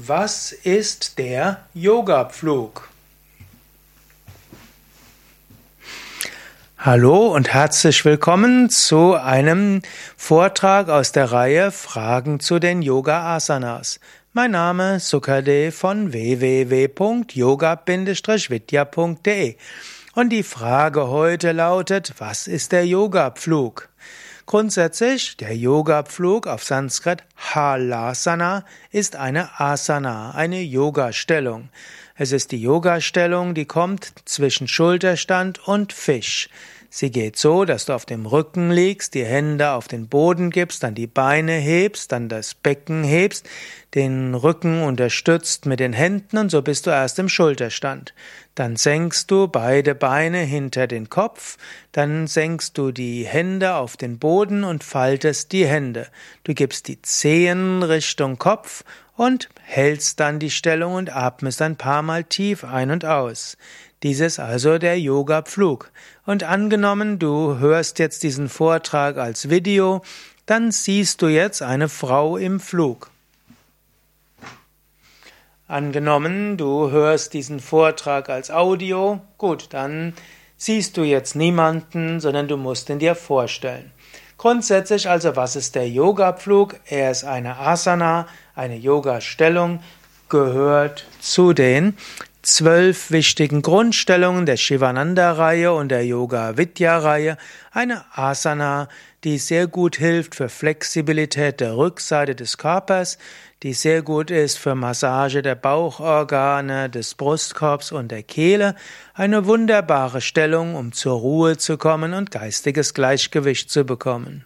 Was ist der Yoga-Pflug? Hallo und herzlich willkommen zu einem Vortrag aus der Reihe Fragen zu den Yoga Asanas. Mein Name ist Sukade von www.yoga-vidya.de und die Frage heute lautet, was ist der Yoga-Pflug? Grundsätzlich, der Yoga-Pflug auf Sanskrit Halasana ist eine Asana, eine Yoga-Stellung. Es ist die Yoga-Stellung, die kommt zwischen Schulterstand und Fisch. Sie geht so, dass du auf dem Rücken liegst, die Hände auf den Boden gibst, dann die Beine hebst, dann das Becken hebst, den Rücken unterstützt mit den Händen und so bist du erst im Schulterstand. Dann senkst du beide Beine hinter den Kopf, dann senkst du die Hände auf den Boden und faltest die Hände. Du gibst die Zehen Richtung Kopf und hältst dann die Stellung und atmest ein paar Mal tief ein und aus. Dies ist also der Yoga-Pflug. Und angenommen, du hörst jetzt diesen Vortrag als Video, dann siehst du jetzt eine Frau im Flug. Angenommen, du hörst diesen Vortrag als Audio, gut, dann siehst du jetzt niemanden, sondern du musst ihn dir vorstellen. Grundsätzlich also, was ist der Yoga-Pflug? Er ist eine Asana, eine Yoga-Stellung, gehört zu den zwölf wichtigen Grundstellungen der Shivananda-Reihe und der Yoga-Vidya-Reihe, eine Asana, die sehr gut hilft für Flexibilität der Rückseite des Körpers, die sehr gut ist für Massage der Bauchorgane, des Brustkorbs und der Kehle, eine wunderbare Stellung, um zur Ruhe zu kommen und geistiges Gleichgewicht zu bekommen.